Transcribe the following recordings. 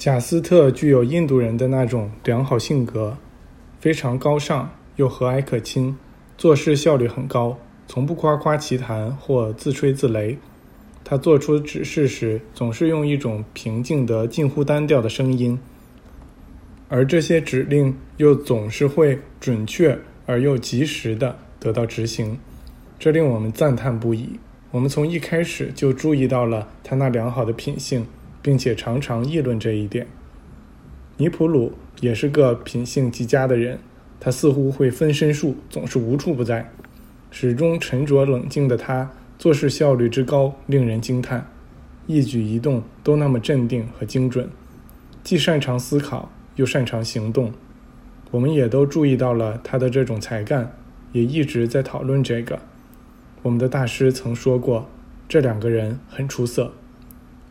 贾斯特具有印度人的那种良好性格，非常高尚又和蔼可亲，做事效率很高，从不夸夸其谈或自吹自擂。他做出指示时，总是用一种平静的、近乎单调的声音，而这些指令又总是会准确而又及时地得到执行，这令我们赞叹不已。我们从一开始就注意到了他那良好的品性，并且常常议论这一点。尼普鲁也是个品性极佳的人，他似乎会分身术，总是无处不在。始终沉着冷静的他。做事效率之高令人惊叹，一举一动都那么镇定和精准，既擅长思考又擅长行动。我们也都注意到了他的这种才干，也一直在讨论这个。我们的大师曾说过，这两个人很出色。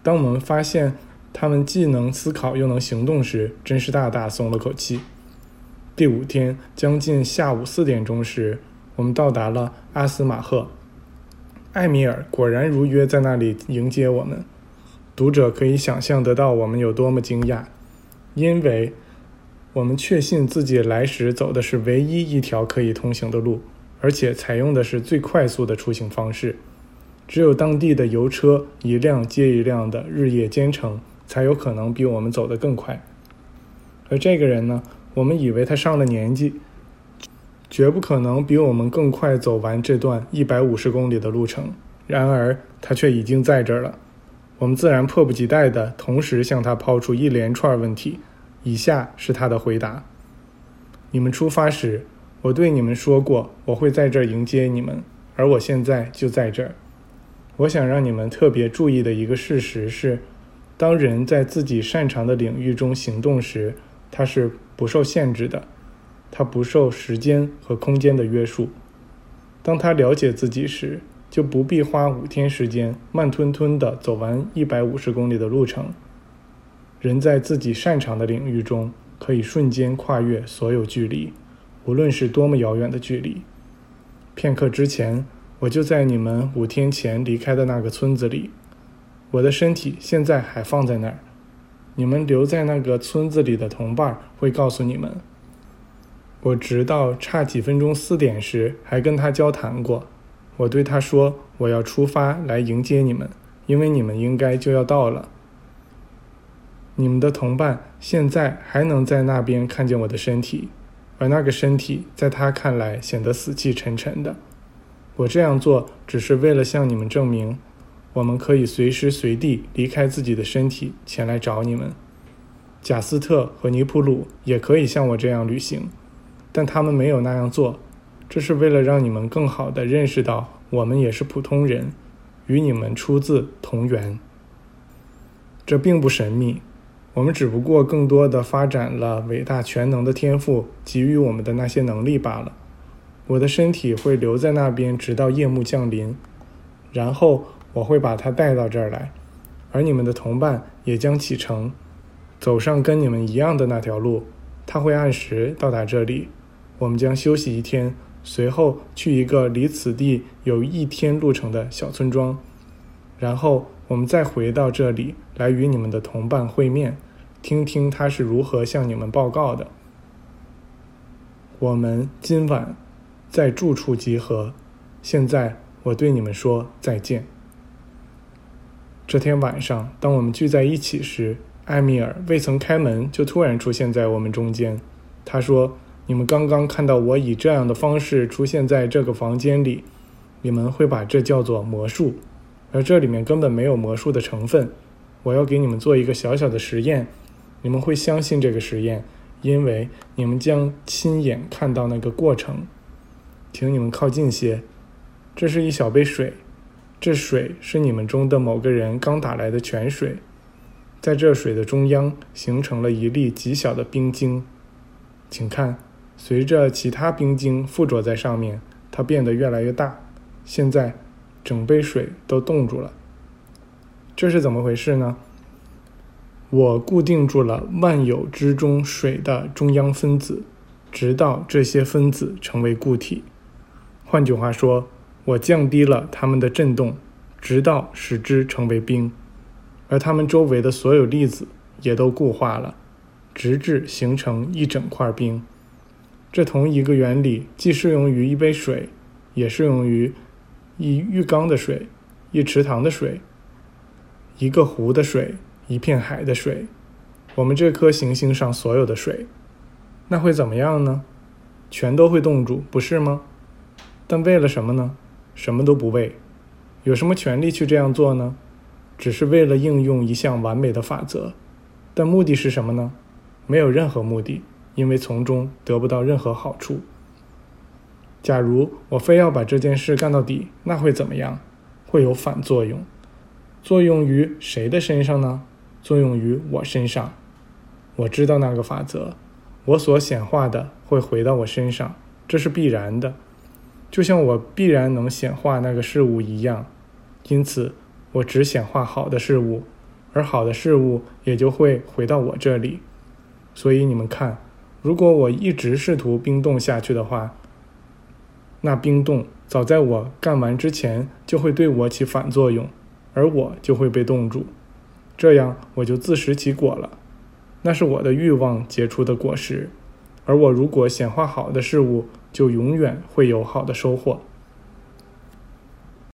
当我们发现他们既能思考又能行动时，真是大大松了口气。第五天将近下午四点钟时，我们到达了阿斯马赫。艾米尔果然如约在那里迎接我们。读者可以想象得到我们有多么惊讶，因为我们确信自己来时走的是唯一一条可以通行的路，而且采用的是最快速的出行方式。只有当地的油车一辆接一辆的日夜兼程，才有可能比我们走得更快。而这个人呢，我们以为他上了年纪。绝不可能比我们更快走完这段一百五十公里的路程。然而，他却已经在这儿了。我们自然迫不及待地同时向他抛出一连串问题。以下是他的回答：你们出发时，我对你们说过我会在这儿迎接你们，而我现在就在这儿。我想让你们特别注意的一个事实是，当人在自己擅长的领域中行动时，他是不受限制的。他不受时间和空间的约束。当他了解自己时，就不必花五天时间慢吞吞地走完一百五十公里的路程。人在自己擅长的领域中，可以瞬间跨越所有距离，无论是多么遥远的距离。片刻之前，我就在你们五天前离开的那个村子里，我的身体现在还放在那儿。你们留在那个村子里的同伴会告诉你们。我直到差几分钟四点时还跟他交谈过。我对他说：“我要出发来迎接你们，因为你们应该就要到了。你们的同伴现在还能在那边看见我的身体，而那个身体在他看来显得死气沉沉的。我这样做只是为了向你们证明，我们可以随时随地离开自己的身体前来找你们。贾斯特和尼普鲁也可以像我这样旅行。”但他们没有那样做，这是为了让你们更好地认识到，我们也是普通人，与你们出自同源。这并不神秘，我们只不过更多地发展了伟大全能的天赋给予我们的那些能力罢了。我的身体会留在那边，直到夜幕降临，然后我会把它带到这儿来，而你们的同伴也将启程，走上跟你们一样的那条路，他会按时到达这里。我们将休息一天，随后去一个离此地有一天路程的小村庄，然后我们再回到这里来与你们的同伴会面，听听他是如何向你们报告的。我们今晚在住处集合，现在我对你们说再见。这天晚上，当我们聚在一起时，埃米尔未曾开门就突然出现在我们中间，他说。你们刚刚看到我以这样的方式出现在这个房间里，你们会把这叫做魔术，而这里面根本没有魔术的成分。我要给你们做一个小小的实验，你们会相信这个实验，因为你们将亲眼看到那个过程。请你们靠近些，这是一小杯水，这水是你们中的某个人刚打来的泉水，在这水的中央形成了一粒极小的冰晶，请看。随着其他冰晶附着在上面，它变得越来越大。现在，整杯水都冻住了。这是怎么回事呢？我固定住了万有之中水的中央分子，直到这些分子成为固体。换句话说，我降低了它们的振动，直到使之成为冰。而它们周围的所有粒子也都固化了，直至形成一整块冰。这同一个原理既适用于一杯水，也适用于一浴缸的水、一池塘的水、一个湖的水、一片海的水，我们这颗行星上所有的水。那会怎么样呢？全都会冻住，不是吗？但为了什么呢？什么都不为。有什么权利去这样做呢？只是为了应用一项完美的法则。但目的是什么呢？没有任何目的，因为从中得不到任何好处。假如我非要把这件事干到底，那会怎么样？会有反作用。作用于谁的身上呢？作用于我身上。我知道那个法则。我所显化的会回到我身上，这是必然的，就像我必然能显化那个事物一样。因此，我只显化好的事物，而好的事物也就会回到我这里。所以你们看，如果我一直试图冰冻下去的话，那冰冻早在我干完之前就会对我起反作用，而我就会被冻住，这样我就自食其果了。那是我的欲望结出的果实，而我如果显化好的事物，就永远会有好的收获。